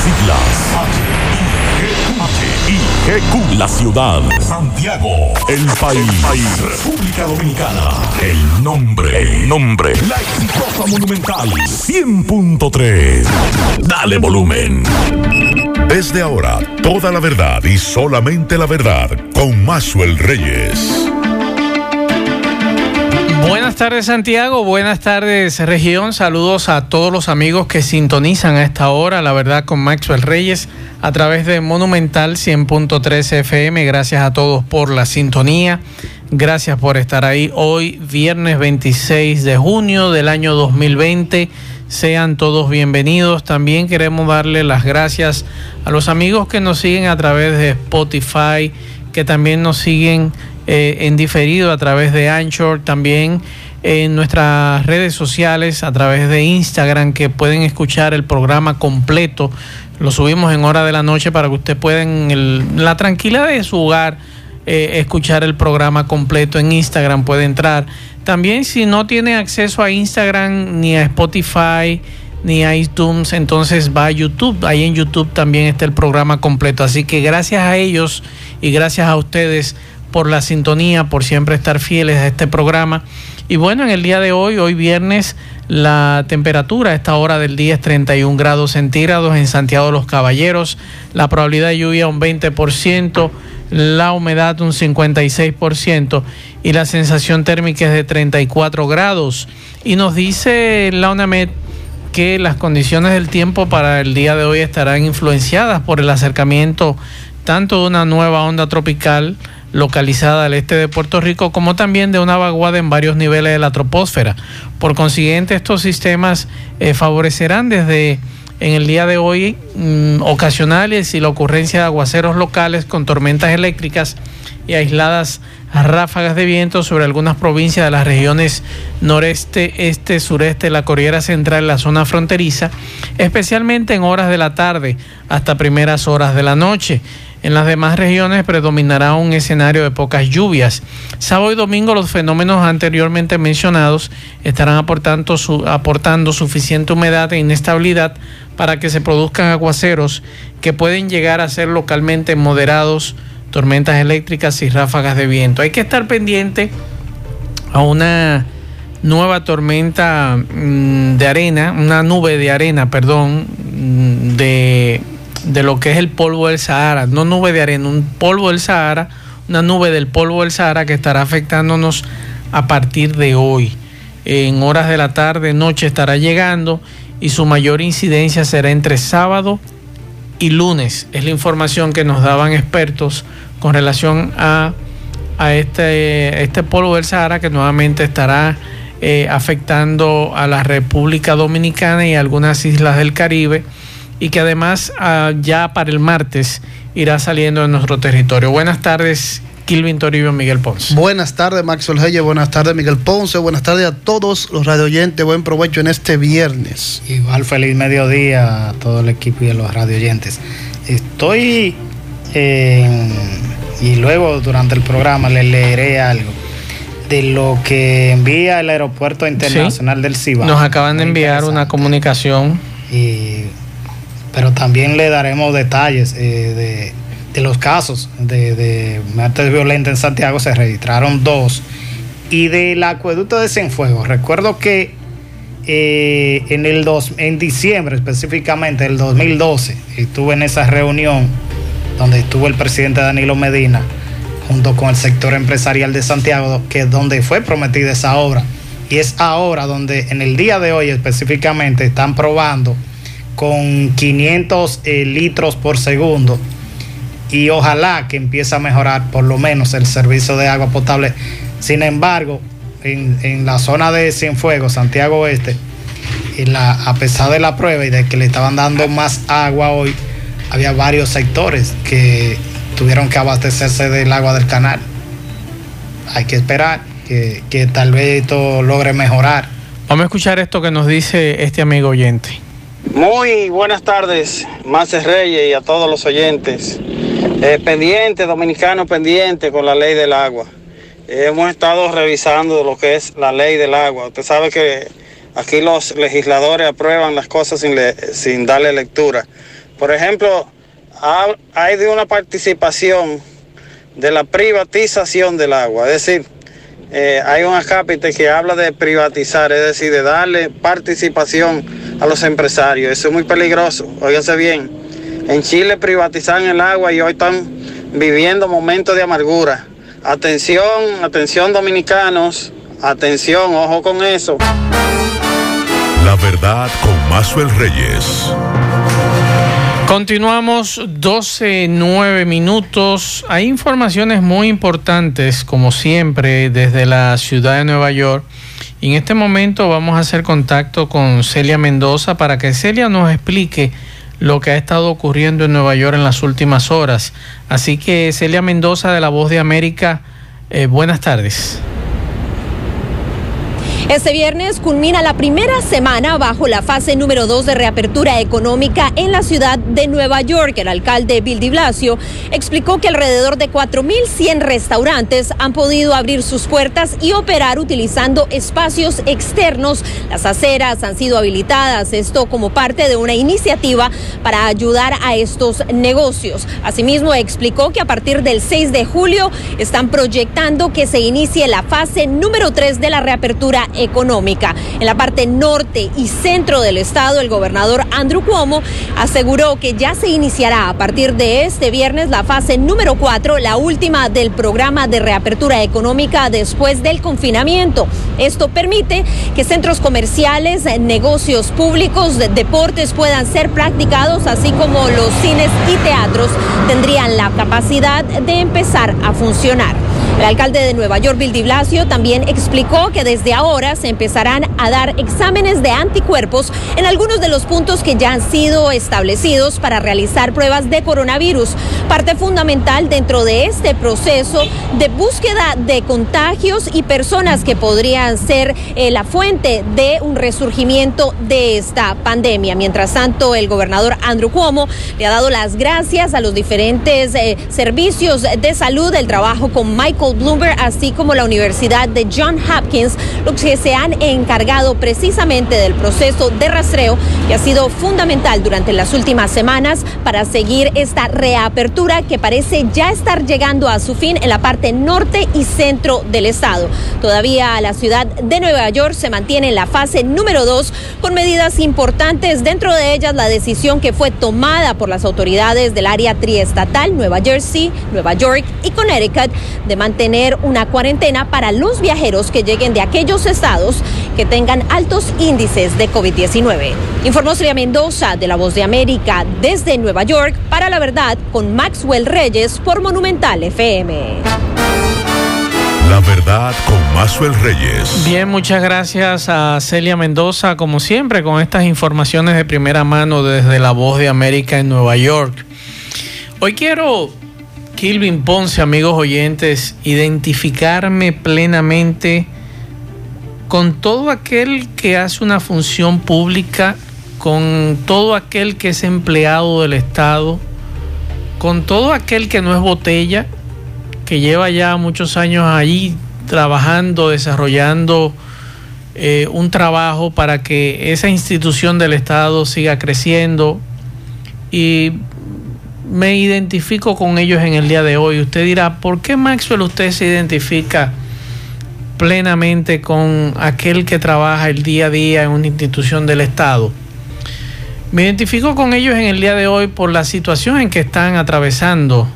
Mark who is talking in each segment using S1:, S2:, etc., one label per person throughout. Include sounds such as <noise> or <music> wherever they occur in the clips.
S1: siglas. H-I-G-Q. La ciudad. Santiago. El país. República Dominicana. El nombre. El nombre. La exitosa monumental. 100.3. Dale volumen. Desde ahora, toda la verdad y solamente la verdad con Maxwell Reyes.
S2: Buenas tardes Santiago, buenas tardes región, saludos a todos los amigos que sintonizan a esta hora, la verdad con Maxwell Reyes a través de Monumental 100.3 FM, gracias a todos por la sintonía, gracias por estar ahí hoy, viernes 26 de junio del año 2020, sean todos bienvenidos, también queremos darle las gracias a los amigos que nos siguen a través de Spotify, que también nos siguen eh, en diferido a través de Anchor, también en nuestras redes sociales, a través de Instagram, que pueden escuchar el programa completo. Lo subimos en hora de la noche para que usted pueda en la tranquilidad de su hogar eh, escuchar el programa completo en Instagram, puede entrar. También si no tiene acceso a Instagram ni a Spotify, ni a iTunes, entonces va a YouTube. Ahí en YouTube también está el programa completo. Así que gracias a ellos y gracias a ustedes por la sintonía, por siempre estar fieles a este programa. Y bueno, en el día de hoy, hoy viernes, la temperatura a esta hora del día es 31 grados centígrados en Santiago de los Caballeros, la probabilidad de lluvia un 20%, la humedad un 56% y la sensación térmica es de 34 grados. Y nos dice la UNAMED que las condiciones del tiempo para el día de hoy estarán influenciadas por el acercamiento tanto de una nueva onda tropical, localizada al este de Puerto Rico, como también de una vaguada en varios niveles de la troposfera. Por consiguiente, estos sistemas eh, favorecerán desde en el día de hoy mm, ocasionales y la ocurrencia de aguaceros locales con tormentas eléctricas y aisladas ráfagas de viento sobre algunas provincias de las regiones noreste, este, sureste, la Cordillera Central, la zona fronteriza, especialmente en horas de la tarde hasta primeras horas de la noche. En las demás regiones predominará un escenario de pocas lluvias. Sábado y domingo los fenómenos anteriormente mencionados estarán aportando, aportando suficiente humedad e inestabilidad para que se produzcan aguaceros que pueden llegar a ser localmente moderados, tormentas eléctricas y ráfagas de viento. Hay que estar pendiente a una nueva tormenta mm, de arena, una nube de arena, perdón, mm, de de lo que es el polvo del Sahara, no nube de arena, un polvo del Sahara, una nube del polvo del Sahara que estará afectándonos a partir de hoy. En horas de la tarde, noche estará llegando y su mayor incidencia será entre sábado y lunes. Es la información que nos daban expertos con relación a, a este, este polvo del Sahara que nuevamente estará eh, afectando a la República Dominicana y algunas islas del Caribe y que además ah, ya para el martes irá saliendo de nuestro territorio. Buenas tardes, Kilvin Toribio, Miguel Ponce.
S3: Buenas tardes, Maxwell Reyes. Buenas tardes, Miguel Ponce. Buenas tardes a todos los radioyentes. Buen provecho en este viernes.
S4: Igual feliz mediodía a todo el equipo y a los radioyentes. Estoy y luego durante el programa le leeré algo de lo que envía el Aeropuerto Internacional del Cibao.
S2: Nos acaban de enviar una comunicación.
S4: Y pero también le daremos detalles eh, de, los casos de, de muertes violentas en Santiago. Se registraron dos. Y del acueducto de Cienfuegos. Recuerdo que eh, en, el dos, en diciembre específicamente del 2012 estuve en esa reunión donde estuvo el presidente Danilo Medina junto con el sector empresarial de Santiago, que es donde fue prometida esa obra. Y es ahora donde en el día de hoy específicamente están probando con 500 eh, litros por segundo y ojalá que empiece a mejorar por lo menos el servicio de agua potable. Sin embargo, en, la zona de Cienfuegos, Santiago Oeste, a pesar de la prueba y de que le estaban dando más agua hoy, había varios sectores que tuvieron que abastecerse del agua del canal. Hay que esperar que, que tal vez esto logre mejorar.
S2: Vamos a escuchar esto que nos dice este amigo oyente.
S5: Muy buenas tardes, Maces Reyes y a todos los oyentes. Eh, pendiente, dominicano pendiente con la ley del agua. hemos estado revisando lo que es la ley del agua. Usted sabe que aquí los legisladores aprueban las cosas sin, sin darle lectura. Por ejemplo, hay de una participación de la privatización del agua, es decir, eh, hay un acápite que habla de privatizar, es decir, de darle participación a los empresarios. Eso es muy peligroso, óiganse bien. En Chile privatizaron el agua y hoy están viviendo momentos de amargura. Atención, atención dominicanos, atención, ojo con eso.
S1: La verdad con Mazuel Reyes.
S2: Continuamos 12, 9 minutos. Hay informaciones muy importantes, como siempre, desde la ciudad de Nueva York. Y en este momento vamos a hacer contacto con Celia Mendoza para que Celia nos explique lo que ha estado ocurriendo en Nueva York en las últimas horas. Así que Celia Mendoza de La Voz de América, eh, buenas tardes.
S6: Este viernes culmina la primera semana bajo la fase número 2 de reapertura económica en la ciudad de Nueva York. El alcalde Bill de Blasio explicó que alrededor de 4.100 restaurantes han podido abrir sus puertas y operar utilizando espacios externos. Las aceras han sido habilitadas, esto como parte de una iniciativa para ayudar a estos negocios. Asimismo, explicó que a partir del 6 de julio están proyectando que se inicie la fase número 3 de la reapertura económica. En la parte norte y centro del estado, el gobernador Andrew Cuomo aseguró que ya se iniciará a partir de este viernes la fase número 4, la última del programa de reapertura económica después del confinamiento. Esto permite que centros comerciales, negocios públicos, deportes puedan ser practicados, así como los cines y teatros tendrían la capacidad de empezar a funcionar. El alcalde de Nueva York, Bill de Blasio, también explicó que desde ahora se empezarán a dar exámenes de anticuerpos en algunos de los puntos que ya han sido establecidos para realizar pruebas de coronavirus, parte fundamental dentro de este proceso de búsqueda de contagios y personas que podrían ser eh, la fuente de un resurgimiento de esta pandemia. Mientras tanto, el gobernador Andrew Cuomo le ha dado las gracias a los diferentes eh, servicios de salud, el trabajo con Michael Bloomberg, así como la Universidad de John Hopkins, los que se han encargado precisamente del proceso de rastreo que ha sido fundamental durante las últimas semanas para seguir esta reapertura que parece ya estar llegando a su fin en la parte norte y centro del estado. Todavía la ciudad de Nueva York se mantiene en la fase número dos con medidas importantes, dentro de ellas la decisión que fue tomada por las autoridades del área triestatal, Nueva Jersey, Nueva York y Connecticut, de mantener tener una cuarentena para los viajeros que lleguen de aquellos estados que tengan altos índices de COVID-19. Informó Sria Mendoza de La Voz de América desde Nueva York para la verdad con Maxwell Reyes por Monumental FM.
S1: La verdad con Maxwell Reyes.
S2: Bien, muchas gracias a Celia Mendoza, como siempre, con estas informaciones de primera mano desde La Voz de América en Nueva York. Hoy quiero Kilvin Ponce, amigos oyentes, identificarme plenamente con todo aquel que hace una función pública, con todo aquel que es empleado del Estado, con todo aquel que no es botella, que lleva ya muchos años allí trabajando, desarrollando eh, un trabajo para que esa institución del Estado siga creciendo. Y me identifico con ellos en el día de hoy. Usted dirá, ¿por qué Maxwell usted se identifica plenamente con aquel que trabaja el día a día en una institución del Estado? Me identifico con ellos en el día de hoy por la situación en que están atravesando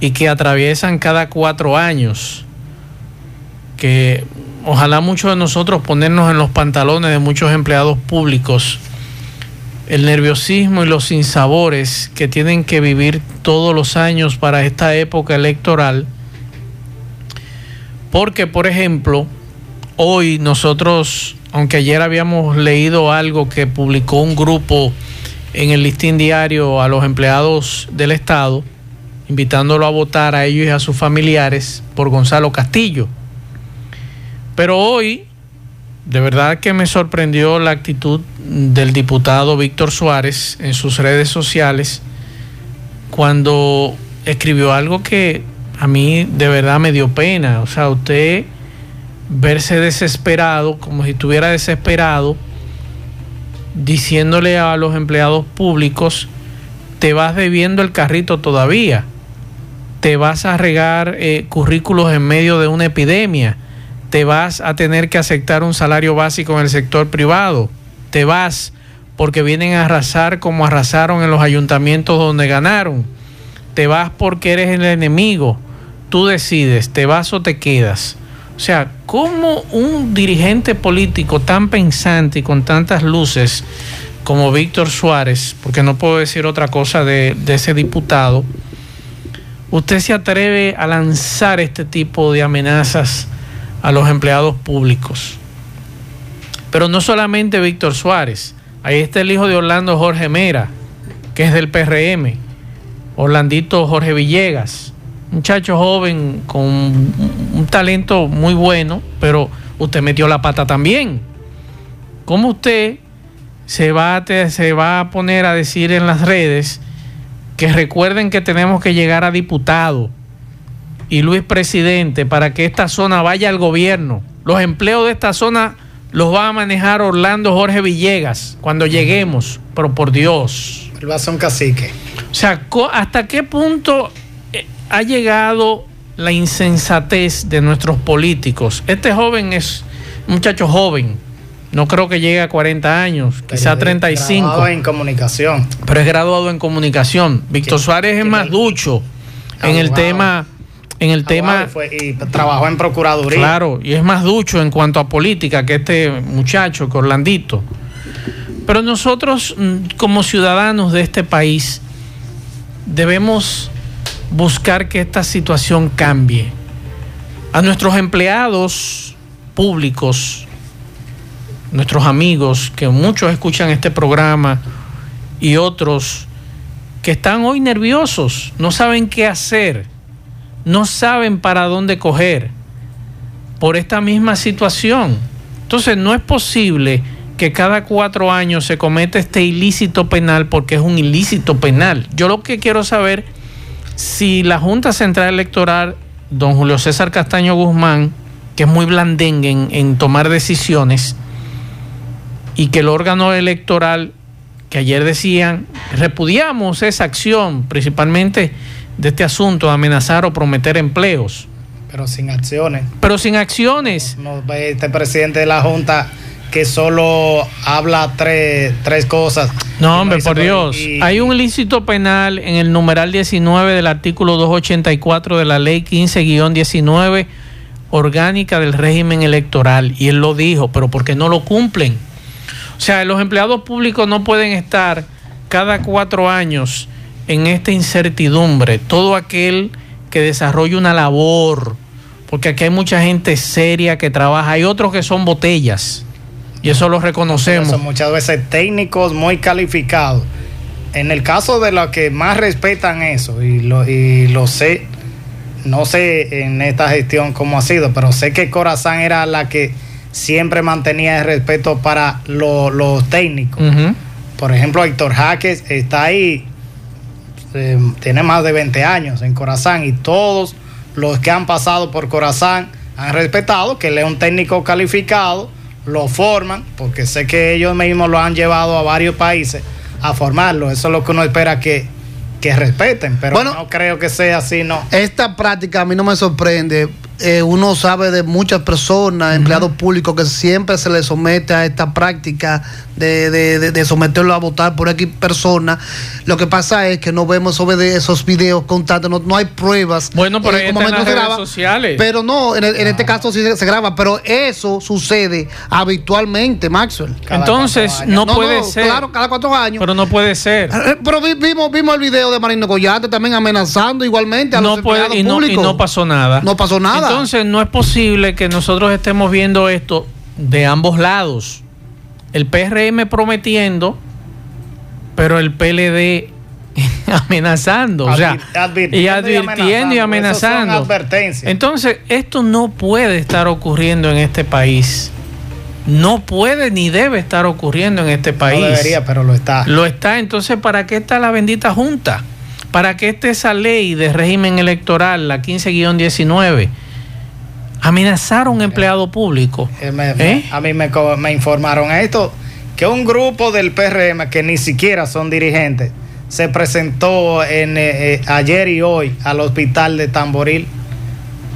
S2: y que atraviesan cada cuatro años. Que ojalá muchos de nosotros ponernos en los pantalones de muchos empleados públicos el nerviosismo y los sinsabores que tienen que vivir todos los años para esta época electoral. Porque, por ejemplo, hoy nosotros, aunque ayer habíamos leído algo que publicó un grupo en el listín diario a los empleados del Estado, invitándolo a votar a ellos y a sus familiares por Gonzalo Castillo. Pero hoy de verdad que me sorprendió la actitud del diputado Víctor Suárez en sus redes sociales cuando escribió algo que a mí de verdad me dio pena. O sea, usted verse desesperado, como si estuviera desesperado, diciéndole a los empleados públicos te vas debiendo el carrito todavía. Te vas a regar eh, currículos en medio de una epidemia. Te vas a tener que aceptar un salario básico en el sector privado. Te vas porque vienen a arrasar como arrasaron en los ayuntamientos donde ganaron. Te vas porque eres el enemigo. Tú decides, te vas o te quedas. O sea, ¿cómo un dirigente político tan pensante y con tantas luces como Víctor Suárez, porque no puedo decir otra cosa de, de, ese diputado, usted se atreve a lanzar este tipo de amenazas a los empleados públicos? Pero no solamente Víctor Suárez, ahí está el hijo de Orlando Jorge Mera, que es del PRM, Orlandito Jorge Villegas muchacho joven con un talento muy bueno, pero usted metió la pata también. ¿Cómo usted se va, a, se va a poner a decir en las redes que recuerden que tenemos que llegar a diputado y Luis presidente para que esta zona vaya al gobierno? Los empleos de esta zona los va a manejar Orlando Jorge Villegas cuando lleguemos, pero por Dios.
S4: Ser un cacique.
S2: O sea, ¿hasta qué punto ha llegado la insensatez de nuestros políticos. Este joven es un muchacho joven, no creo que llegue a 40 años, quizá 35.
S4: Graduado en comunicación.
S2: Pero es graduado en comunicación. Víctor Suárez es más ducho en el tema en el tema
S4: y trabajó en procuraduría.
S2: Claro, y es más ducho en cuanto a política que este muchacho, que Orlandito. Pero nosotros mm, como ciudadanos de este país debemos buscar que esta situación cambie. A nuestros empleados públicos, nuestros amigos, que muchos escuchan este programa y otros que están hoy nerviosos, no saben qué hacer, no saben para dónde coger por esta misma situación. Entonces no es posible que cada cuatro años se cometa este ilícito penal porque es un ilícito penal. Yo lo que quiero saber si la Junta Central Electoral, don Julio César Castaño Guzmán, que es muy blandengue en, tomar decisiones, y que el órgano electoral, que ayer decían, repudiamos esa acción, principalmente de este asunto amenazar o prometer empleos.
S4: Pero sin acciones.
S2: Pero sin acciones.
S4: este presidente de la Junta que solo habla tres, tres cosas.
S2: No, hombre, por Dios. Hay un ilícito penal en el numeral 19 del artículo 284 de la ley 15-19 orgánica del régimen electoral. Y él lo dijo, pero ¿por qué no lo cumplen? O sea, los empleados públicos no pueden estar cada cuatro años en esta incertidumbre. Todo aquel que desarrolle una labor, porque aquí hay mucha gente seria que trabaja, hay otros que son botellas y eso lo reconocemos.
S4: Son muchas veces técnicos muy calificados. En el caso de los que más respetan eso, y lo, y lo sé, no sé en esta gestión cómo ha sido, pero sé que Corazán era la que siempre mantenía el respeto para los técnicos. Por ejemplo, Héctor Jaques está ahí, eh, tiene más de 20 años en Corazán y todos los que han pasado por Corazán han respetado que él es un técnico calificado lo forman, porque sé que ellos mismos lo han llevado a varios países a formarlo. Eso es lo que uno espera que, que respeten, pero no creo que sea así, no.
S3: Esta práctica a mí no me sorprende eh, uno sabe de muchas personas, empleados públicos, que siempre se les somete a esta práctica de, someterlo a votar por X personas. Lo que pasa es que no vemos sobre esos videos constantes, no, hay pruebas.
S2: Bueno, pero eh, en las redes sociales.
S3: Pero no, en, este caso sí se, graba, pero eso sucede habitualmente, Maxwell.
S2: Entonces, no, puede ser.
S3: Claro, cada cuatro años.
S2: Pero no puede ser.
S3: Eh, pero vimos, vimos el video de Marino Collante también amenazando igualmente a los empleados públicos.
S2: y no pasó nada.
S3: No pasó nada.
S2: Entonces no es posible que nosotros estemos viendo esto de ambos lados. El PRM prometiendo, pero el PLD <laughs> amenazando, o sea, y advirtiendo y amenazando. Entonces, esto no puede estar ocurriendo en este país. No puede ni debe estar ocurriendo en este país. No
S4: debería, pero lo está.
S2: Lo está. Entonces, ¿para qué está la bendita Junta? ¿Para qué está esa ley de régimen electoral, la 15-19? Amenazar a un empleado público.
S4: Eh, ¿Eh? a mí me, me informaron esto, que un grupo del PRM que ni siquiera son dirigentes se presentó en, eh, ayer y hoy al hospital de Tamboril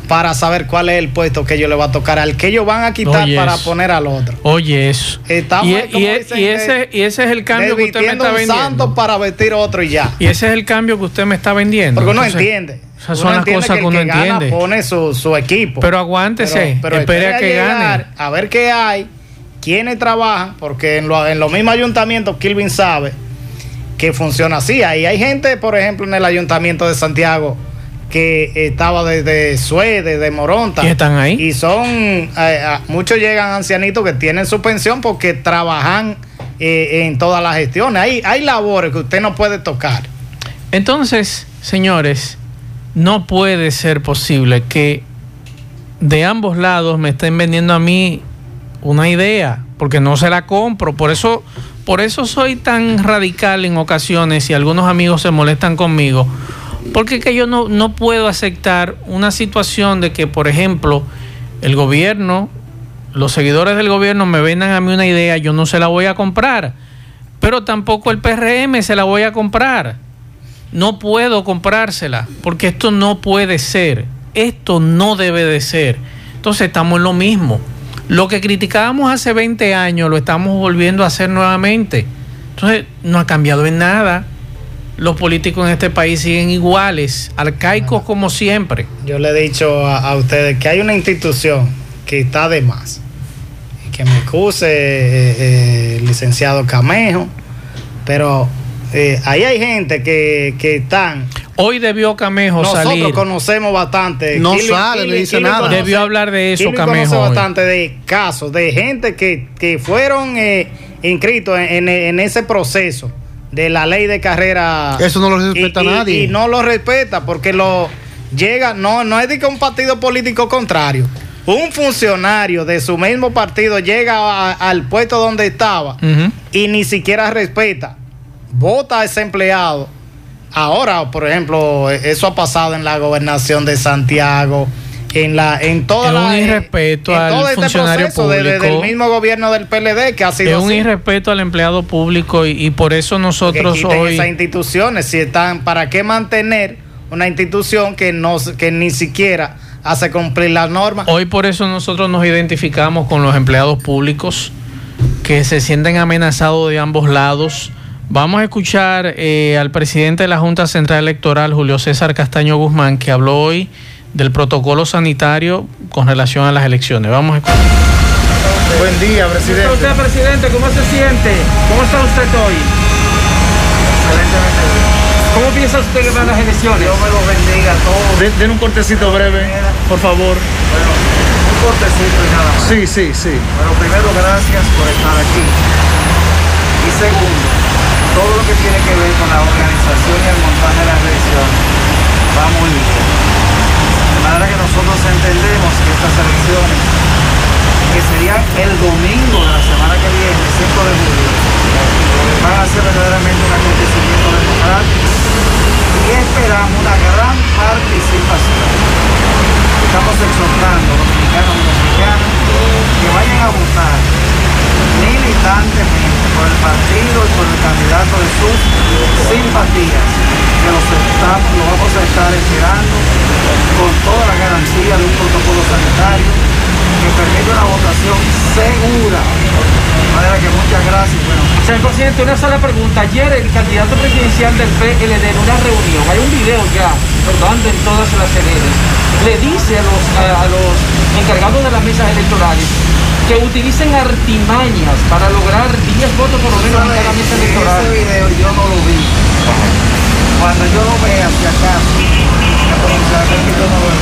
S4: para saber cuál es el puesto que ellos le va a tocar, al que ellos van a quitar
S2: Oye,
S4: para
S2: eso.
S4: poner al otro.
S2: Oye, eso.
S4: Estamos
S2: y,
S4: ahí, como
S2: y-
S4: dicen,
S2: y ese,
S4: de-
S2: y ese es el cambio que usted me está
S4: un
S2: vendiendo.
S4: santo para vestir otro y ya.
S2: Y ese es el cambio que usted me está vendiendo.
S4: Porque uno
S2: Entonces,
S4: entiende.
S2: Esas
S4: Uno
S2: son las cosas
S4: que
S2: uno
S4: que gana
S2: entiende.
S4: pone su, su equipo.
S2: Pero aguántese, espere
S4: espere
S2: a que gane.
S4: A ver qué hay, quiénes trabajan, porque en, lo- en los mismos ayuntamientos Kilvin sabe que funciona así. Ahí hay gente, por ejemplo, en el ayuntamiento de Santiago que estaba desde Sue, desde Moronta.
S2: ¿Y están ahí?
S4: Y son, eh, eh, muchos llegan ancianitos que tienen su pensión porque trabajan eh, en todas las gestiones. Hay, hay labores que usted no puede tocar.
S2: Entonces, señores, no puede ser posible que de ambos lados me estén vendiendo a mí una idea, porque no se la compro. Por eso, por eso soy tan radical en ocasiones y algunos amigos se molestan conmigo. Porque que yo no, no puedo aceptar una situación de que, por ejemplo, el gobierno, los seguidores del gobierno me vendan a mí una idea, yo no se la voy a comprar. Pero tampoco el PRM se la voy a comprar. No puedo comprársela, porque esto no puede ser. Esto no debe de ser. Entonces estamos en lo mismo. Lo que criticábamos hace 20 años lo estamos volviendo a hacer nuevamente. Entonces no ha cambiado en nada. Los políticos en este país siguen iguales, arcaicos como siempre.
S4: Yo le he dicho a, a ustedes que hay una institución que está de más. Y que me excuse eh, eh, el licenciado Camejo, pero eh, ahí hay gente que, que están.
S2: Hoy debió Camejo
S4: Nosotros
S2: salir.
S4: conocemos bastante.
S3: No sale, no dice nada.
S2: Debió hablar de eso, Camejo,
S4: conoce
S2: hoy.
S4: bastante de casos, de gente que, que fueron eh, inscritos en, en- en ese proceso de la ley de carrera.
S3: Eso no lo respeta
S4: Y-
S3: nadie.
S4: Y no lo respeta porque lo llega, no, no es de que un partido político contrario. Un funcionario de su mismo partido llega a- al puesto donde estaba y ni siquiera respeta. Vota a ese empleado. Ahora, por ejemplo, eso ha pasado en la gobernación de Santiago, en la, en toda
S2: Es
S4: la,
S2: un
S4: en-
S2: irrespeto
S4: en
S2: al
S4: todo este
S2: funcionario
S4: proceso
S2: público.
S4: del mismo gobierno del PLD que ha sido
S2: Es un
S4: así.
S2: irrespeto al empleado público y, y por eso
S4: que
S2: nosotros
S4: quiten
S2: hoy...
S4: esas instituciones. Si están, ¿para qué mantener una institución que no que ni siquiera hace cumplir las normas?
S2: Hoy por eso nosotros nos identificamos con los empleados públicos que se sienten amenazados de ambos lados. Vamos a escuchar eh, al presidente de la Junta Central Electoral, Julio César Castaño Guzmán, que habló hoy del protocolo sanitario con relación a las elecciones. Vamos a escuchar.
S7: Buen día, presidente.
S8: usted, presidente? ¿Cómo se siente? ¿Cómo está usted hoy? ¿Cómo piensa usted que van las elecciones?
S7: Dios me los bendiga a todos. Den, den un cortecito breve, por favor.
S8: Bueno, un cortecito y nada más.
S7: Sí, sí, sí.
S8: Bueno, primero, gracias por estar aquí. Y segundo, todo lo que tiene que ver con la organización y el montaje de las elecciones va muy bien. Manera que nosotros entendemos que estas elecciones, que serían el domingo de la semana que viene, 5 de julio, van a ser verdaderamente un acontecimiento democrático y esperamos una gran participación. Estamos exhortando a los dominicanos y dominicanas que vayan a votar militantemente por el partido y por el candidato de sus simpatías, que los, está- lo vamos a estar esperando con toda la garantía de un protocolo sanitario que permite una votación segura. De manera que muchas gracias. Bueno,
S9: Señor presidente, una sola pregunta. Ayer el candidato presidencial del PLD en una reunión, hay un video ya rodando en todas las redes, le dice a los, a, a los encargados de las mesas electorales que utilicen artimañas para lograr 10 votos por lo menos en cada mesa electoral.
S8: ese video yo no lo vi. Cuando yo lo vea, si acaso, me pronunciaré que yo no lo.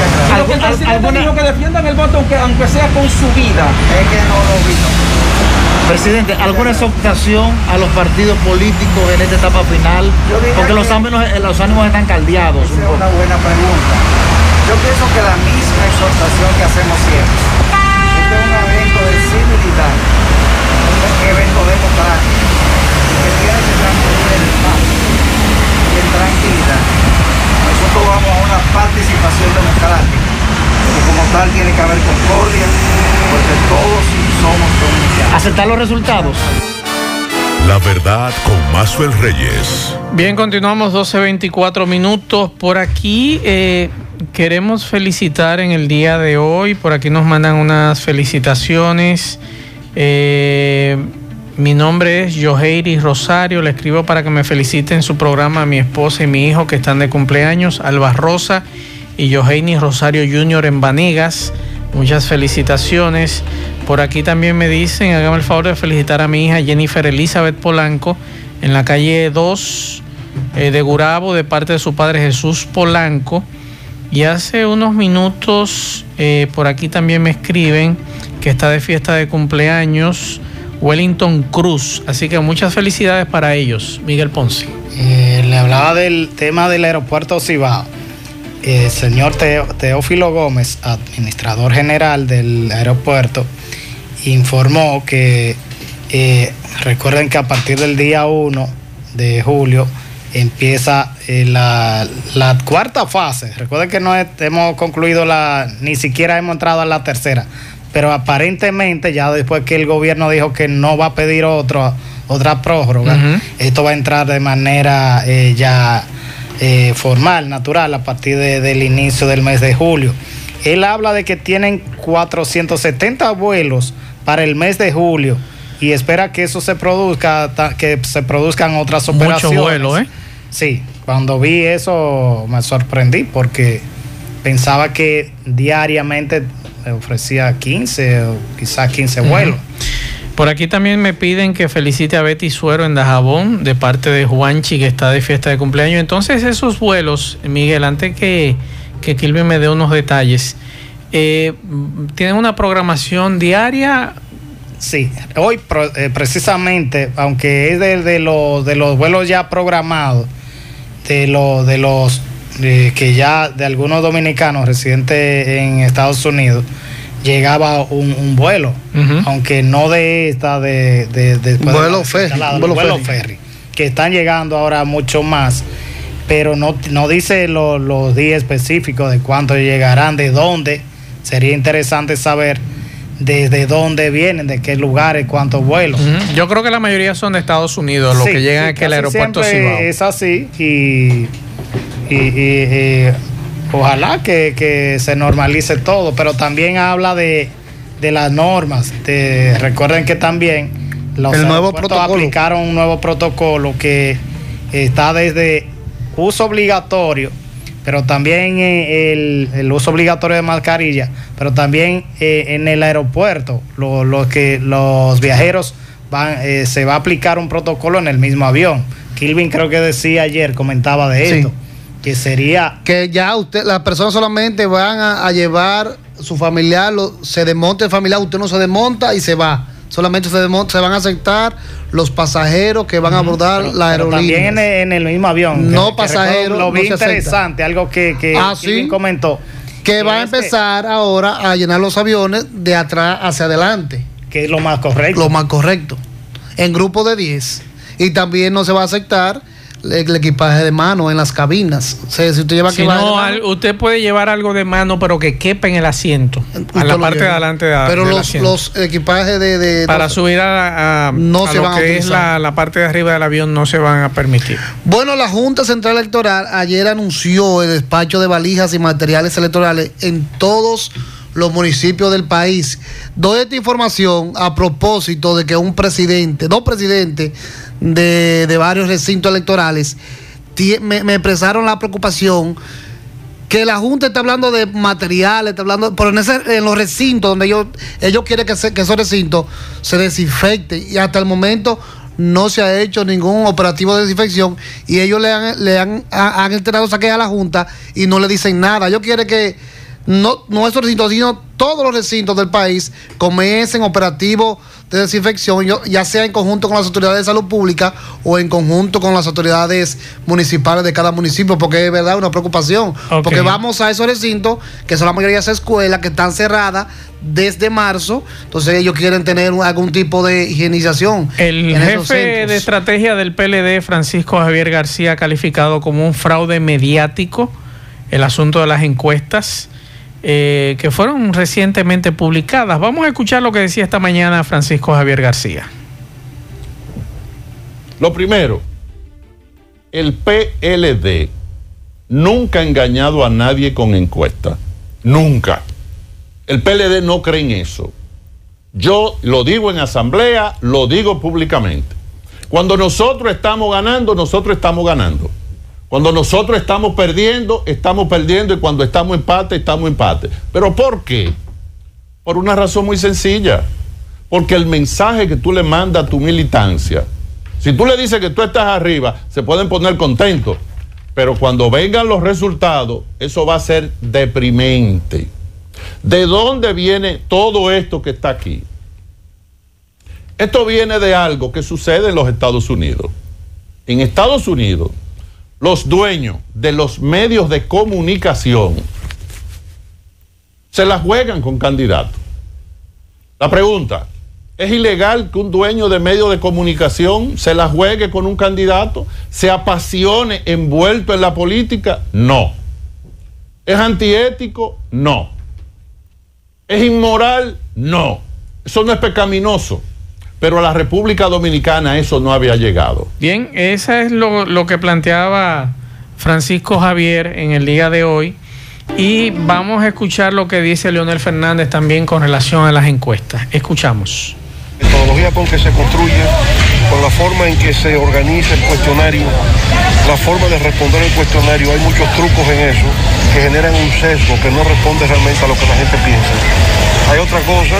S9: Pero que el presidente dijo que defiendan el voto aunque, aunque sea con su vida.
S8: Es que no lo vi.
S7: Presidente, ¿alguna exhortación a los partidos políticos en esta etapa final? Porque los ánimos, los ánimos están caldeados.
S8: Esa es una buena pregunta. Yo pienso que la misma exhortación que hacemos siempre. Este es un evento de civilidad, un evento democrático, que tiene que transcurrir en paz y en tranquilidad. Nosotros vamos a una participación democrática, y como tal tiene que haber concordia, porque todos somos dominicanos.
S7: ¿Aceptar los resultados?
S1: La verdad con Mazuel Reyes.
S2: Bien, continuamos 12.24 minutos. Por aquí eh, queremos felicitar en el día de hoy. Por aquí nos mandan unas felicitaciones. Eh, mi nombre es Joheiri Rosario. Le escribo para que me feliciten en su programa a mi esposa y mi hijo que están de cumpleaños, Alba Rosa y Joheiri Rosario Jr. en Vanegas. Muchas felicitaciones. Por aquí también me dicen, hágame el favor de felicitar a mi hija Jennifer Elizabeth Polanco en la calle 2 eh, de Gurabo de parte de su padre Jesús Polanco. Y hace unos minutos eh, por aquí también me escriben que está de fiesta de cumpleaños Wellington Cruz. Así que muchas felicidades para ellos, Miguel Ponce.
S4: Eh, le hablaba del tema del aeropuerto Cibao. El señor Teófilo Gómez, administrador general del aeropuerto, informó que eh, recuerden que a partir del día 1 de julio empieza eh, la, cuarta fase. Recuerden que no hemos concluido la, ni siquiera hemos entrado a la tercera, pero aparentemente ya después que el gobierno dijo que no va a pedir otro, otra prórroga, esto va a entrar de manera eh, ya formal, natural, a partir del inicio del mes de julio. Él habla de que tienen 470 vuelos para el mes de julio y espera que eso se produzca, que se produzcan otras operaciones.
S2: Mucho vuelo, ¿eh?
S4: Sí, cuando vi eso me sorprendí porque pensaba que diariamente ofrecía 15 o quizás 15 vuelos.
S2: Por aquí también me piden que felicite a Betty Suero en Dajabón de parte de Juanchi que está de fiesta de cumpleaños. Entonces esos vuelos, Miguel, antes que, que Kilvin me dé unos detalles, eh, ¿Tienen una programación diaria?
S4: Sí, hoy eh, precisamente, aunque es de, los, de los vuelos ya programados, de, lo, de los eh, que ya de algunos dominicanos residentes en Estados Unidos, llegaba un, vuelo, aunque no de esta, de, de,
S3: vuelo, ferry,
S4: vuelo, ferry. que están llegando ahora mucho más, pero no, no dice los días específicos de cuánto llegarán, de dónde Sería interesante saber desde dónde vienen, de qué lugares, cuántos vuelos.
S2: Yo creo que la mayoría son de Estados Unidos, los que llegan aquí al aeropuerto
S4: Cibao. Es así y, ojalá que, se normalice todo, pero también habla de, las normas. recuerden que también los
S3: El nuevo protocolo.
S4: aplicaron un nuevo protocolo que está desde uso obligatorio pero también eh, el, uso obligatorio de mascarilla, pero también eh, en el aeropuerto, lo, que los viajeros van, eh, se va a aplicar un protocolo en el mismo avión. Kilvin creo que decía ayer, comentaba de esto, que sería...
S3: Que ya usted, las personas solamente van a, llevar su familiar, se desmonta el familiar, usted no se desmonta y se va solamente se, se, van a aceptar los pasajeros que van a abordar la aerolínea.
S4: También en el, mismo avión.
S3: No pasajeros.
S4: Lo vi interesante, algo que, que
S3: ah, comentó. Que va a empezar ahora a llenar los aviones de atrás hacia adelante.
S4: Que es lo más correcto.
S3: Lo más correcto. En grupo de 10. Y también no se va a aceptar el equipaje de mano en las cabinas. O sea, si usted lleva
S2: si no, usted puede llevar algo de mano, pero que quepa en el asiento, a la parte de adelante de
S3: Pero los, los, equipajes de,
S2: para subir a, no se lo van que a es la, la, parte de arriba del avión no se van a permitir.
S3: Bueno, la Junta Central Electoral ayer anunció el despacho de valijas y materiales electorales en todos los municipios del país. Doy esta información a propósito de que un presidente, dos presidentes de, varios recintos electorales me, expresaron la preocupación que la Junta está hablando de materiales, está hablando, pero en, en los recintos donde ellos, ellos quieren que, que esos recintos se desinfecten y hasta el momento no se ha hecho ningún operativo de desinfección y ellos le han, le han, han enterado esa a la Junta y no le dicen nada. Ellos quieren que no, esos recintos, sino todos los recintos del país comiencen operativos de desinfección, ya sea en conjunto con las autoridades de salud pública o en conjunto con las autoridades municipales de cada municipio, porque es verdad una preocupación. Porque vamos a esos recintos, que son la mayoría de esas escuelas que están cerradas desde marzo, entonces ellos quieren tener algún tipo de higienización.
S2: El jefe de estrategia del PLD, Francisco Javier García, ha calificado como un fraude mediático el asunto de las encuestas eh, que fueron recientemente publicadas. Vamos a escuchar lo que decía esta mañana Francisco Javier García.
S10: Lo primero, el PLD nunca ha engañado a nadie con encuesta. Nunca. El PLD no cree en eso. Yo lo digo en asamblea, lo digo públicamente. Cuando nosotros estamos ganando, nosotros estamos ganando. Cuando nosotros estamos perdiendo, estamos perdiendo y cuando estamos empate, estamos empate. ¿Pero por qué? Por una razón muy sencilla. Porque el mensaje que tú le mandas a tu militancia, si tú le dices que tú estás arriba, se pueden poner contentos. Pero cuando vengan los resultados, eso va a ser deprimente. ¿De dónde viene todo esto que está aquí? Esto viene de algo que sucede en los Estados Unidos. En Estados Unidos, los dueños de los medios de comunicación se la juegan con candidatos. La pregunta, ¿es ilegal que un dueño de medios de comunicación se la juegue con un candidato? ¿Se apasione envuelto en la política? No. ¿Es antiético? No. ¿Es inmoral? No. Eso no es pecaminoso pero a la República Dominicana eso no había llegado.
S2: Bien, eso es lo, lo, que planteaba Francisco Javier en el día de hoy. Y vamos a escuchar lo que dice Leonel Fernández también con relación a las encuestas. Escuchamos.
S11: La metodología con que se construye, con la forma en que se organiza el cuestionario, la forma de responder el cuestionario, hay muchos trucos en eso que generan un sesgo que no responde realmente a lo que la gente piensa. Hay otra cosa,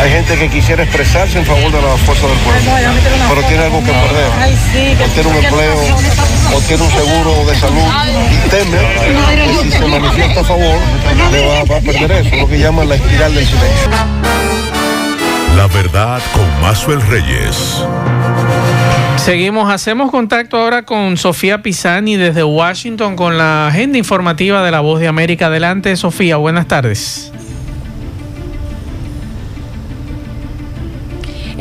S11: hay gente que quisiera expresarse en favor de la fuerza del pueblo, pero tiene algo que perder. O tiene un empleo, o tiene un seguro de salud y teme que si se manifiesta a favor, le va, va a perder eso, lo que llaman la espiral del silencio.
S1: La verdad con Mazuel Reyes.
S2: Seguimos, hacemos contacto ahora con Sofía Pisani desde Washington con la agenda informativa de la Voz de América. Adelante, Sofía, buenas tardes.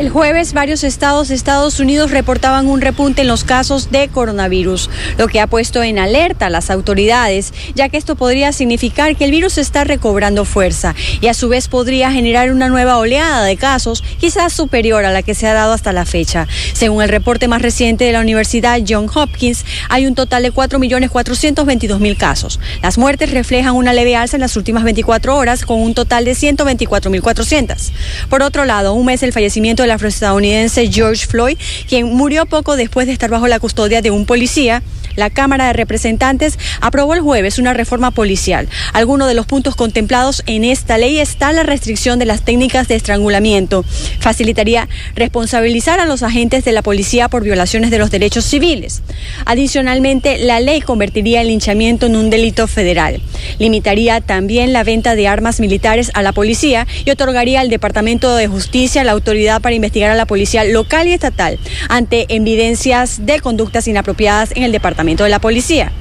S12: El jueves varios estados de Estados Unidos reportaban un repunte en los casos de coronavirus, lo que ha puesto en alerta a las autoridades, ya que esto podría significar que el virus está recobrando fuerza y a su vez podría generar una nueva oleada de casos, quizás superior a la que se ha dado hasta la fecha. Según el reporte más reciente de la Universidad Johns Hopkins, hay un total de 4.422.000 casos. Las muertes reflejan una leve alza en las últimas 24 horas con un total de 124.400. Por otro lado, un mes el fallecimiento del afroestadounidense George Floyd, quien murió poco después de estar bajo la custodia de un policía. La Cámara de Representantes aprobó el jueves una reforma policial. Algunos de los puntos contemplados en esta ley está la restricción de las técnicas de estrangulamiento. Facilitaría responsabilizar a los agentes de la policía por violaciones de los derechos civiles. Adicionalmente, la ley convertiría el linchamiento en un delito federal. Limitaría también la venta de armas militares a la policía y otorgaría al Departamento de Justicia la autoridad para investigar a la policía local y estatal ante evidencias de conductas inapropiadas en el Departamento de la Policía.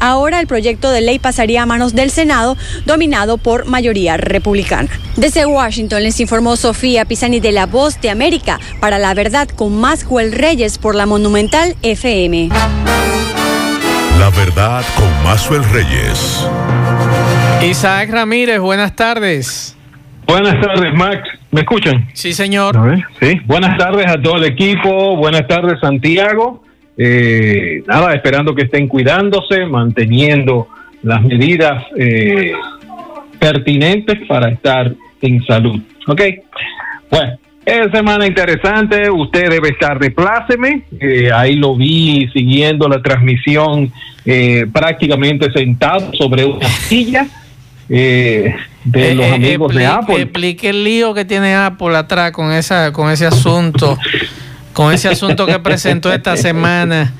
S12: Ahora el proyecto de ley pasaría a manos del Senado, dominado por mayoría republicana. Desde Washington les informó Sofía Pisani de La Voz de América para la verdad con Maxwell Reyes por la Monumental FM.
S1: La verdad con Maxwell Reyes.
S2: Isaac Ramírez, buenas tardes.
S13: Buenas tardes, Max. ¿Me escuchan?
S2: Sí, señor.
S13: Sí. Buenas tardes a todo el equipo. Buenas tardes, Santiago. Eh, nada, esperando que estén cuidándose, manteniendo las medidas eh, pertinentes para estar en salud. ¿Ok? Bueno, es semana interesante, usted debe estar de pláceme, eh, ahí lo vi siguiendo la transmisión prácticamente sentado sobre una silla. De los amigos de Apple.
S2: Explique el lío que tiene Apple atrás con esa con ese asunto con ese asunto que presentó esta <laughs> semana.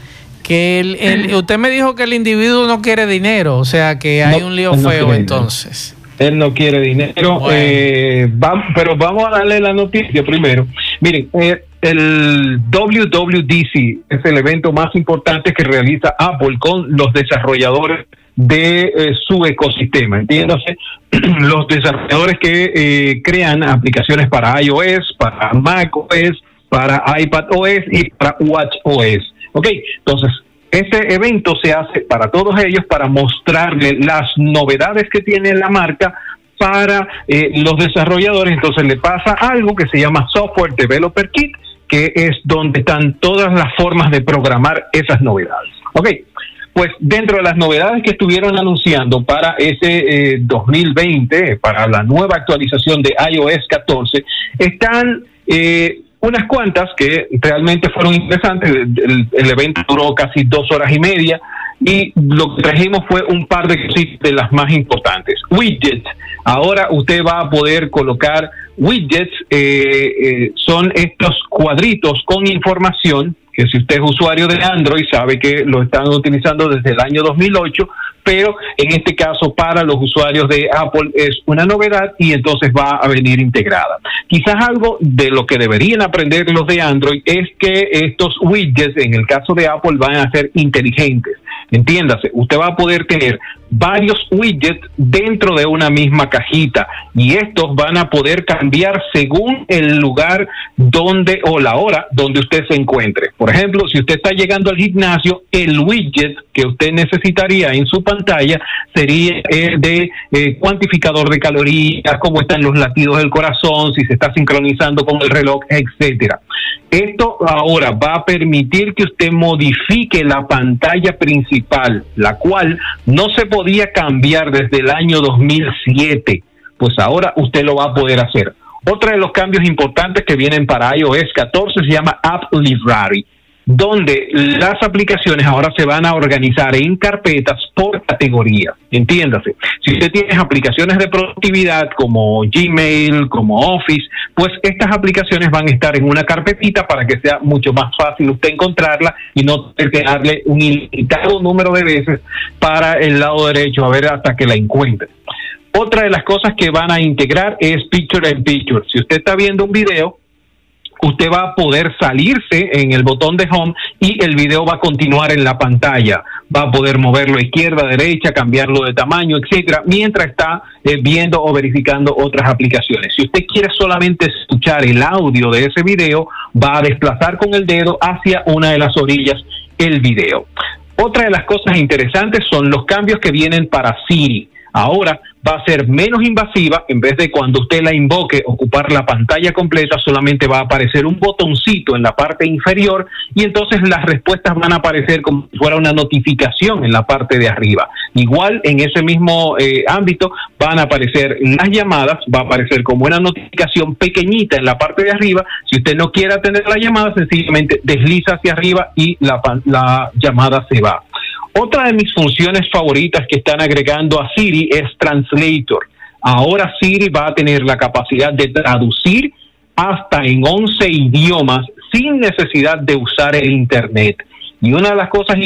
S2: Que el, usted me dijo que el individuo no quiere dinero, o sea que hay un lío feo entonces.
S13: Él no quiere dinero, eh, pero vamos a darle la noticia primero. Miren, eh, el WWDC es el evento más importante que realiza Apple con los desarrolladores de eh, su ecosistema. Entiéndase, <clears throat> los desarrolladores que crean aplicaciones para iOS, para macOS, para iPad OS y para Watch OS. Ok, entonces este evento se hace para todos ellos para mostrarle las novedades que tiene la marca para eh, los desarrolladores. Entonces le pasa algo que se llama Software Developer Kit que es donde están todas las formas de programar esas novedades. Ok, pues dentro de las novedades que estuvieron anunciando para ese 2020, para la nueva actualización de iOS 14, están eh, unas cuantas que realmente fueron interesantes. El, evento duró casi dos horas y media y lo que trajimos fue un par de de las más importantes. Widgets. Ahora usted va a poder colocar widgets, eh, eh, son estos cuadritos con información que si usted es usuario de Android sabe que lo están utilizando desde el año 2008, pero en este caso para los usuarios de Apple es una novedad y entonces va a venir integrada. Quizás algo de lo que deberían aprender los de Android es que estos widgets en el caso de Apple van a ser inteligentes. Entiéndase, usted va a poder tener varios widgets dentro de una misma cajita y estos van a poder cambiar según el lugar donde o la hora donde usted se encuentre. Por ejemplo, si usted está llegando al gimnasio, el widget que usted necesitaría en su pantalla sería el de eh, cuantificador de calorías, cómo están los latidos del corazón, si se está sincronizando con el reloj, etcétera. Esto ahora va a permitir que usted modifique la pantalla principal, la cual no se podía cambiar desde el año 2007. Pues ahora usted lo va a poder hacer. Otro de los cambios importantes que vienen para iOS 14 se llama App Library donde las aplicaciones ahora se van a organizar en carpetas por categoría. Entiéndase, si usted tiene aplicaciones de productividad como Gmail, como Office, pues estas aplicaciones van a estar en una carpetita para que sea mucho más fácil usted encontrarla y no tener que darle un ilimitado número de veces para el lado derecho a ver hasta que la encuentre. Otra de las cosas que van a integrar es Picture in Picture. Si usted está viendo un video, usted va a poder salirse en el botón de home y el video va a continuar en la pantalla. Va a poder moverlo a izquierda, derecha, cambiarlo de tamaño, etcétera, mientras está eh, viendo o verificando otras aplicaciones. Si usted quiere solamente escuchar el audio de ese video, va a desplazar con el dedo hacia una de las orillas el video. Otra de las cosas interesantes son los cambios que vienen para Siri. Ahora va a ser menos invasiva, en vez de cuando usted la invoque ocupar la pantalla completa, solamente va a aparecer un botoncito en la parte inferior y entonces las respuestas van a aparecer como si fuera una notificación en la parte de arriba. Igual en ese mismo eh, ámbito van a aparecer las llamadas, va a aparecer como una notificación pequeñita en la parte de arriba. Si usted no quiere atender la llamada, sencillamente desliza hacia arriba y la, la llamada se va. Otra de mis funciones favoritas que están agregando a Siri es Translator. Ahora Siri va a tener la capacidad de traducir hasta en 11 idiomas sin necesidad de usar el Internet. Y una de las cosas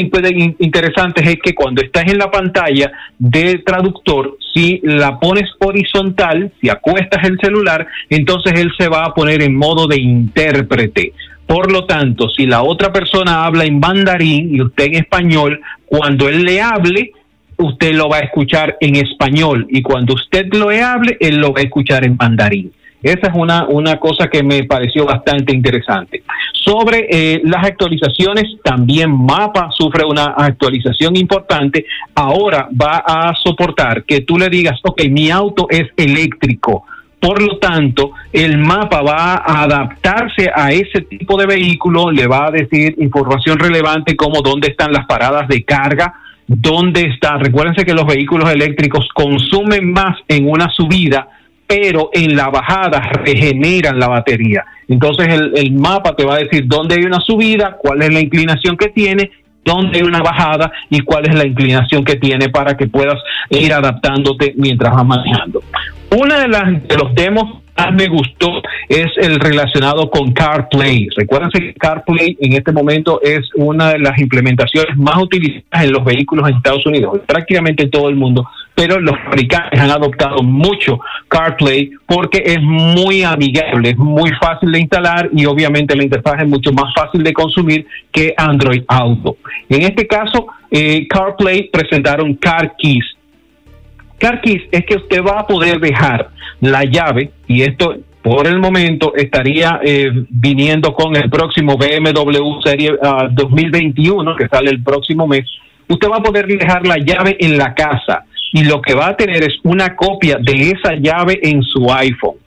S13: interesantes es que cuando estás en la pantalla de traductor, si la pones horizontal, si acuestas el celular, entonces él se va a poner en modo de intérprete. Por lo tanto, si la otra persona habla en mandarín y usted en español, cuando él le hable, usted lo va a escuchar en español y cuando usted lo hable, él lo va a escuchar en mandarín. Esa es una, una cosa que me pareció bastante interesante. Sobre eh, las actualizaciones, también Mapa sufre una actualización importante. Ahora va a soportar que tú le digas, ok, mi auto es eléctrico por lo tanto, el mapa va a adaptarse a ese tipo de vehículo, le va a decir información relevante como dónde están las paradas de carga, dónde está. Recuérdense que los vehículos eléctricos consumen más en una subida, pero en la bajada regeneran la batería. Entonces el, el mapa te va a decir dónde hay una subida, cuál es la inclinación que tiene dónde hay una bajada y cuál es la inclinación que tiene para que puedas ir adaptándote mientras vas manejando. Una de, las, de los demos más me gustó es el relacionado con CarPlay. Recuerden que CarPlay en este momento es una de las implementaciones más utilizadas en los vehículos en Estados Unidos, prácticamente en todo el mundo, pero los fabricantes han adoptado mucho CarPlay porque es muy amigable, es muy fácil de instalar y obviamente la interfaz es mucho más fácil de consumir que Android Auto. En este caso, eh, CarPlay presentaron CarKeys Keys es que usted va a poder dejar la llave, y esto por el momento estaría eh, viniendo con el próximo BMW Serie 2021, ah, que sale el próximo mes. Usted va a poder dejar la llave en la casa y lo que va a tener es una copia de esa llave en su iPhone.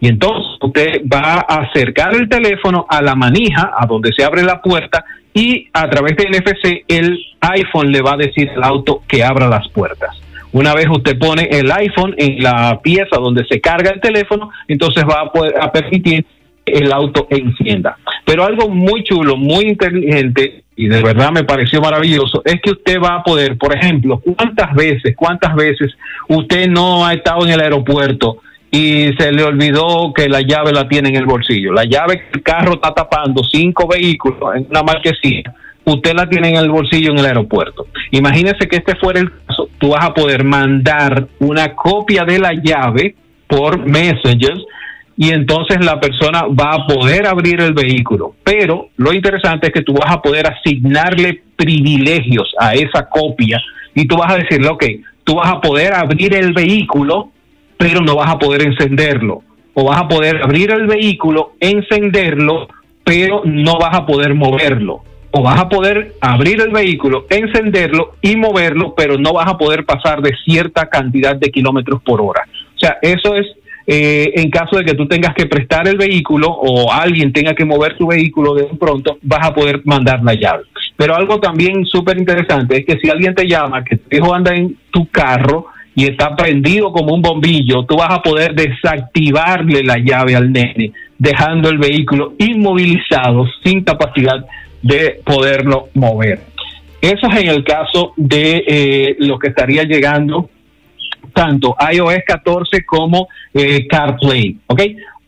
S13: Y entonces usted va a acercar el teléfono a la manija, a donde se abre la puerta, y a través del NFC el iPhone le va a decir al auto que abra las puertas. Una vez usted pone el iPhone en la pieza donde se carga el teléfono, entonces va a, poder, a permitir el auto encienda. Pero algo muy chulo, muy inteligente y de verdad me pareció maravilloso es que usted va a poder, por ejemplo, cuántas veces, cuántas veces usted no ha estado en el aeropuerto y se le olvidó que la llave la tiene en el bolsillo. La llave que el carro está tapando cinco vehículos en una marquesina, usted la tiene en el bolsillo en el aeropuerto. Imagínese que este fuera el caso, tú vas a poder mandar una copia de la llave por Messenger y entonces la persona va a poder abrir el vehículo. Pero lo interesante es que tú vas a poder asignarle privilegios a esa copia y tú vas a decirle, ok, tú vas a poder abrir el vehículo pero no vas a poder encenderlo. O vas a poder abrir el vehículo, encenderlo, pero no vas a poder moverlo. O vas a poder abrir el vehículo, encenderlo y moverlo, pero no vas a poder pasar de cierta cantidad de kilómetros por hora. O sea, eso es eh, en caso de que tú tengas que prestar el vehículo o alguien tenga que mover tu vehículo de pronto, vas a poder mandar la llave. Pero algo también súper interesante es que si alguien te llama, que tu hijo anda en tu carro, y está prendido como un bombillo, tú vas a poder desactivarle la llave al nene, dejando el vehículo inmovilizado sin capacidad de poderlo mover. Eso es en el caso de eh, lo que estaría llegando tanto iOS 14 como eh, CarPlay. ¿ok?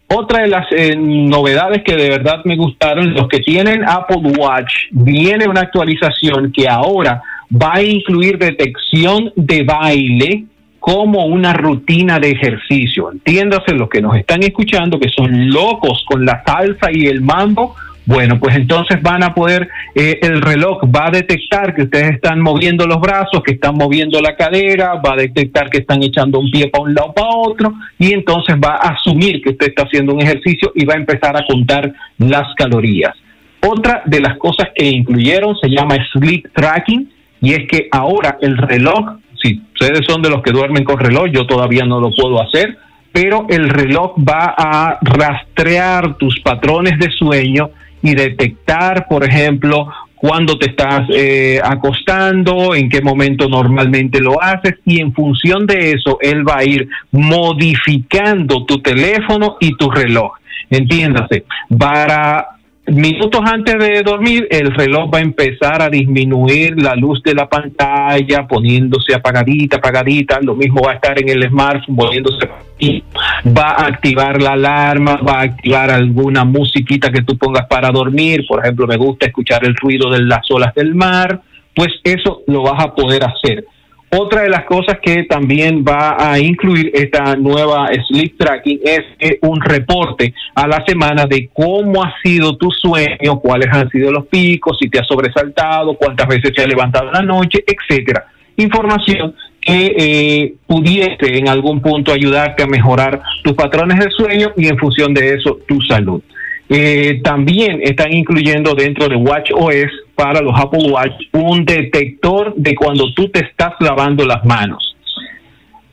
S13: Otra de las eh, novedades que de verdad me gustaron, los que tienen Apple Watch, viene una actualización que ahora va a incluir detección de baile como una rutina de ejercicio. Entiéndase los que nos están escuchando que son locos con la salsa y el mambo. Bueno, pues entonces van a poder, eh, el reloj va a detectar que ustedes están moviendo los brazos, que están moviendo la cadera, va a detectar que están echando un pie para un lado para otro y entonces va a asumir que usted está haciendo un ejercicio y va a empezar a contar las calorías. Otra de las cosas que incluyeron se llama sleep tracking y es que ahora el reloj si ustedes son de los que duermen con reloj, yo todavía no lo puedo hacer, pero el reloj va a rastrear tus patrones de sueño y detectar, por ejemplo, cuándo te estás eh, acostando, en qué momento normalmente lo haces y en función de eso él va a ir modificando tu teléfono y tu reloj. Entiéndase, para minutos antes de dormir, el reloj va a empezar a disminuir la luz de la pantalla, poniéndose apagadita, apagadita. Lo mismo va a estar en el smartphone, poniéndose y va a activar la alarma, va a activar alguna musiquita que tú pongas para dormir. Por ejemplo, me gusta escuchar el ruido de las olas del mar. Pues eso lo vas a poder hacer. Otra de las cosas que también va a incluir esta nueva Sleep Tracking es eh, un reporte a la semana de cómo ha sido tu sueño, cuáles han sido los picos, si te has sobresaltado, cuántas veces te has levantado en la noche, etcétera. Información que eh, pudiese en algún punto ayudarte a mejorar tus patrones de sueño y en función de eso tu salud. Eh, también están incluyendo dentro de Watch OS para los Apple Watch un detector de cuando tú te estás lavando las manos.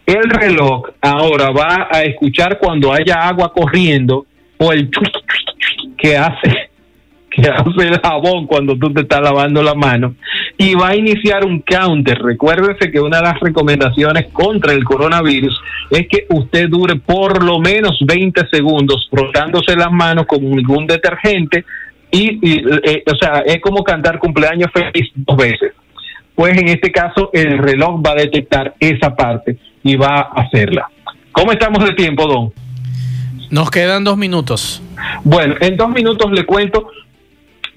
S13: El reloj ahora va a escuchar cuando haya agua corriendo o el que hace <laughs> que hace el jabón cuando tú te estás lavando la mano y va a iniciar un counter. Recuérdese que una de las recomendaciones contra el coronavirus es que usted dure por lo menos 20 segundos frotándose las manos con ningún detergente y, eh, o sea, es como cantar cumpleaños feliz dos veces. Pues en este caso el reloj va a detectar esa parte y va a hacerla. ¿Cómo estamos de tiempo, Don?
S2: Nos quedan dos minutos.
S13: Bueno, en dos minutos le cuento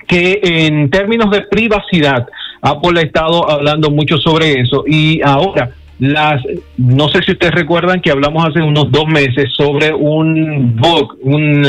S13: que en términos de privacidad, Apple ha estado hablando mucho sobre eso y ahora las no sé si ustedes recuerdan que hablamos hace unos dos meses sobre un bug, un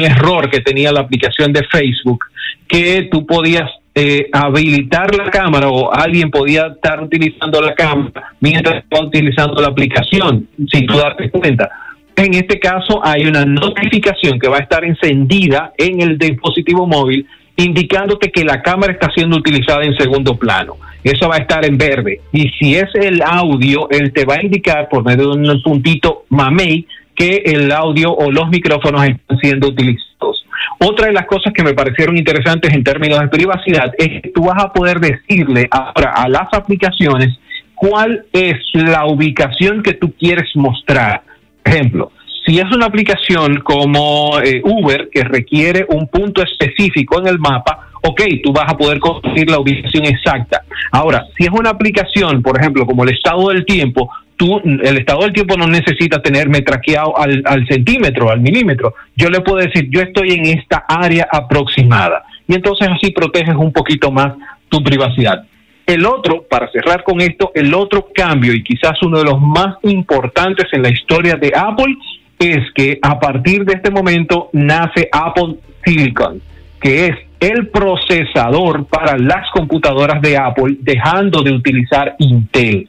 S13: error que tenía la aplicación de Facebook que tú podías eh, habilitar la cámara o alguien podía estar utilizando la cámara mientras estaba utilizando la aplicación sin tú darte cuenta. En este caso hay una notificación que va a estar encendida en el dispositivo móvil indicándote que la cámara está siendo utilizada en segundo plano. Eso va a estar en verde. Y si es el audio, él te va a indicar por medio de un puntito mamey que el audio o los micrófonos están siendo utilizados. Otra de las cosas que me parecieron interesantes en términos de privacidad es que tú vas a poder decirle ahora a las aplicaciones cuál es la ubicación que tú quieres mostrar. Ejemplo, si es una aplicación como eh, Uber que requiere un punto específico en el mapa, ok, tú vas a poder conseguir la ubicación exacta. Ahora, si es una aplicación, por ejemplo, como el estado del tiempo, tú, el estado del tiempo no necesita tenerme traqueado al, al centímetro, al milímetro. Yo le puedo decir, yo estoy en esta área aproximada. Y entonces así proteges un poquito más tu privacidad. El otro, para cerrar con esto, el otro cambio y quizás uno de los más importantes en la historia de Apple es que a partir de este momento nace Apple Silicon, que es el procesador para las computadoras de Apple, dejando de utilizar Intel.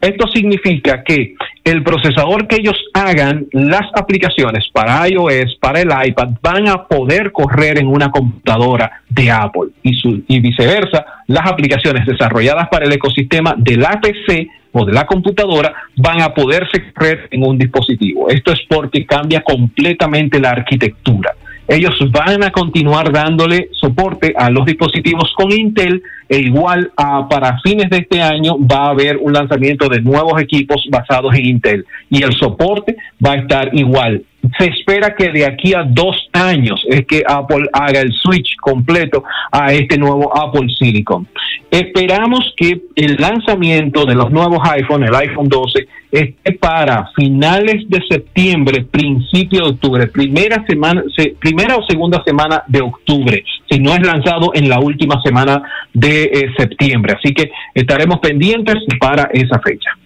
S13: Esto significa que el procesador que ellos hagan, las aplicaciones para iOS, para el iPad, van a poder correr en una computadora de Apple y, su, y viceversa, las aplicaciones desarrolladas para el ecosistema de la PC o de la computadora van a poderse correr en un dispositivo. Esto es porque cambia completamente la arquitectura. Ellos van a continuar dándole soporte a los dispositivos con Intel e igual a, para fines de este año va a haber un lanzamiento de nuevos equipos basados en Intel y el soporte va a estar igual. Se espera que de aquí a dos años es que Apple haga el switch completo a este nuevo Apple Silicon. Esperamos que el lanzamiento de los nuevos iPhone, el iPhone 12, esté para finales de septiembre, principio de octubre, primera semana, primera o segunda semana de octubre, si no es lanzado en la última semana de eh, septiembre. Así que estaremos pendientes para esa fecha.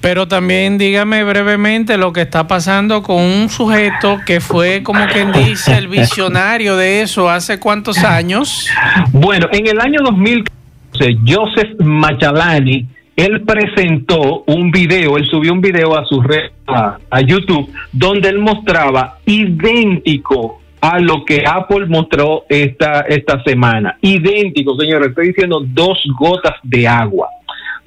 S2: Pero también dígame brevemente lo que está pasando con un sujeto que fue, como quien dice, el visionario de eso hace cuántos años.
S13: Bueno, en el año 2014, Joseph Machalani, él presentó un video, él subió un video a su red, a, a YouTube, donde él mostraba idéntico a lo que Apple mostró esta, esta semana. Idéntico, señores, estoy diciendo dos gotas de agua.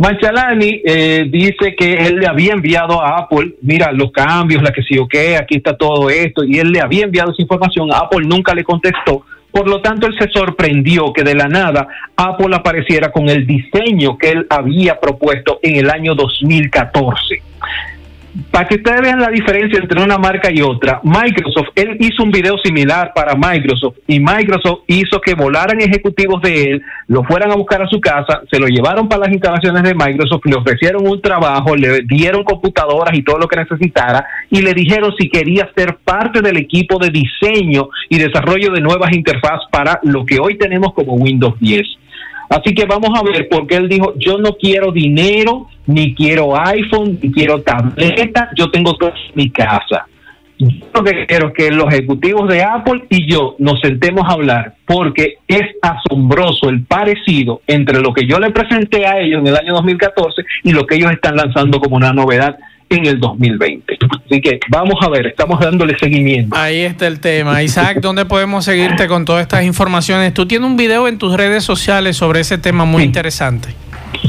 S13: Machalani eh, dice que él le había enviado a Apple, mira, los cambios, la que sí, ok, aquí está todo esto, y él le había enviado esa información, Apple nunca le contestó, por lo tanto él se sorprendió que de la nada Apple apareciera con el diseño que él había propuesto en el año 2014 para que ustedes vean la diferencia entre una marca y otra, Microsoft, él hizo un video similar para Microsoft y Microsoft hizo que volaran ejecutivos de él, lo fueran a buscar a su casa, se lo llevaron para las instalaciones de Microsoft, le ofrecieron un trabajo, le dieron computadoras y todo lo que necesitara y le dijeron si quería ser parte del equipo de diseño y desarrollo de nuevas interfaces para lo que hoy tenemos como Windows 10. Así que vamos a ver, porque él dijo, yo no quiero dinero, ni quiero iPhone, ni quiero tableta, yo tengo todo en mi casa. Yo lo que quiero es que los ejecutivos de Apple y yo nos sentemos a hablar, porque es asombroso el parecido entre lo que yo le presenté a ellos en el año 2014 y lo que ellos están lanzando como una novedad en el 2020. Así que vamos a ver, estamos dándole seguimiento.
S2: Ahí está el tema. Isaac, ¿dónde podemos seguirte con todas estas informaciones? Tú tienes un video en tus redes sociales sobre ese tema muy interesante.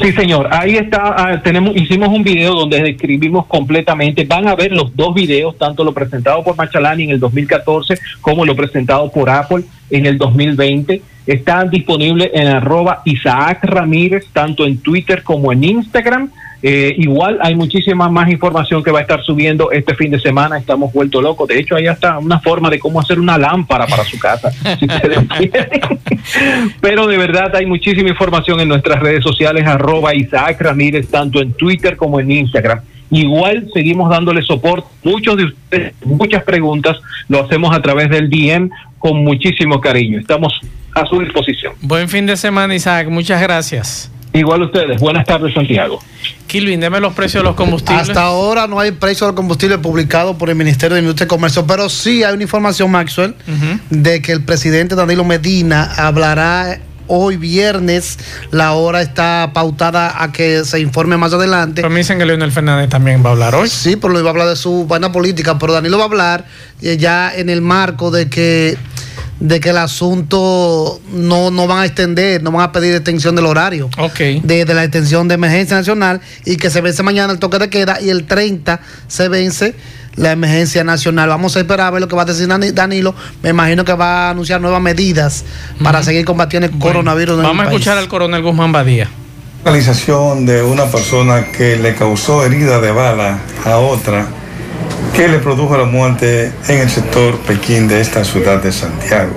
S13: Sí, señor. Ahí está. ah, tenemos, hicimos un video donde describimos completamente. Van a ver los dos videos, tanto lo presentado por Machalani en el 2014 como lo presentado por Apple en el 2020. Están disponibles en arroba Isaac Ramírez, tanto en Twitter como en Instagram. Eh, igual hay muchísima más información que va a estar subiendo este fin de semana. Estamos vueltos locos. De hecho, ahí está una forma de cómo hacer una lámpara para su casa. <laughs> si. Pero de verdad hay muchísima información en nuestras redes sociales, arroba Isaac Ramírez, tanto en Twitter como en Instagram. Igual seguimos dándole soporte. Muchos de ustedes, muchas preguntas, lo hacemos a través del DM con muchísimo cariño. Estamos a su disposición.
S2: Buen fin de semana, Isaac. Muchas gracias.
S13: Igual ustedes. Buenas tardes, Santiago.
S2: Kilvin, deme los precios de los combustibles.
S3: Hasta ahora no hay precio del combustible publicado por el Ministerio de Industria y Comercio, pero sí hay una información, Maxwell, de que el presidente Danilo Medina hablará hoy viernes. La hora está pautada a que se informe más adelante.
S2: Pero me dicen que Leonel Fernández también va a hablar hoy.
S3: Sí, pero lo iba a hablar de su vaina política, pero Danilo va a hablar eh, ya en el marco de que de que el asunto no, no van a extender, no van a pedir extensión del horario de, de la extensión de emergencia nacional y que se vence mañana el toque de queda y el 30 se vence la emergencia nacional. Vamos a esperar a ver lo que va a decir Danilo. Me imagino que va a anunciar nuevas medidas para seguir combatiendo el coronavirus.
S2: En vamos a escuchar al coronel Guzmán Badía.
S14: Localización de una persona que le causó herida de bala a otra que le produjo la muerte en el sector Pekín de esta ciudad de Santiago.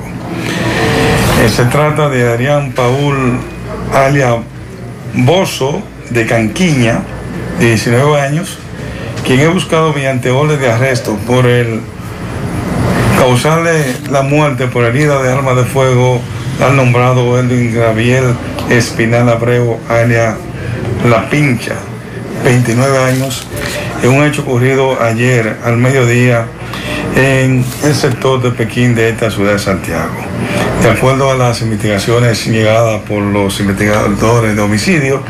S14: Eh, se trata de Adrián Paul alia Bozo de Canquiña, de 19 años, quien he buscado mediante orden de arresto por el causarle la muerte por herida de arma de fuego al nombrado Edwin Gabriel Espinal Abreu, alia La Pincha, 29 años, en un hecho ocurrido ayer al mediodía en el sector de Pekín de esta ciudad de Santiago. De acuerdo a las investigaciones llegadas por los investigadores de homicidio,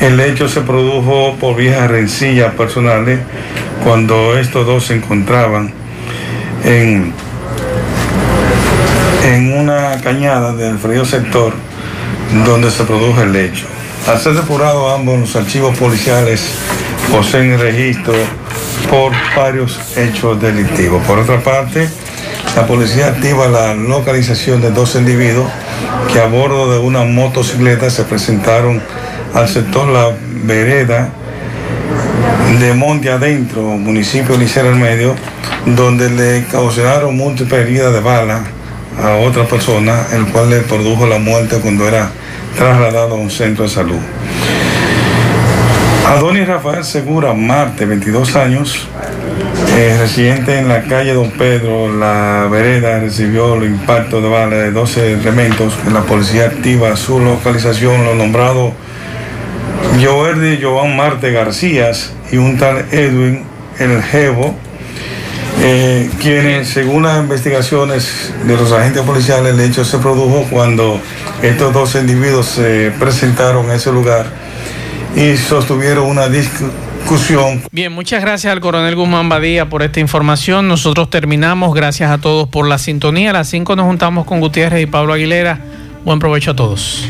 S14: el hecho se produjo por viejas rencillas personales cuando estos dos se encontraban en, en una cañada del frío sector donde se produjo el hecho. Al ser depurado ambos los archivos policiales poseen registro por varios hechos delictivos. Por otra parte, la policía activa la localización de dos individuos que a bordo de una motocicleta se presentaron al sector La Vereda de Monte Adentro, municipio de Licera al Medio, donde le causaron múltiples heridas de bala a otra persona, el cual le produjo la muerte cuando era trasladado a un centro de salud. Adonis Rafael Segura Marte, 22 años, eh, residente en la calle Don Pedro, la vereda, recibió el impacto de bala de 12 elementos. La policía activa su localización, lo nombrado Joerdi Joan Marte García y un tal Edwin El Jevo, eh, quienes, según las investigaciones de los agentes policiales, el hecho se produjo cuando estos dos individuos se presentaron a ese lugar y sostuvieron una discusión.
S2: Bien, muchas gracias al coronel Guzmán Badía por esta información. Nosotros terminamos. Gracias a todos por la sintonía. A las 5 nos juntamos con Gutiérrez y Pablo Aguilera. Buen provecho a todos.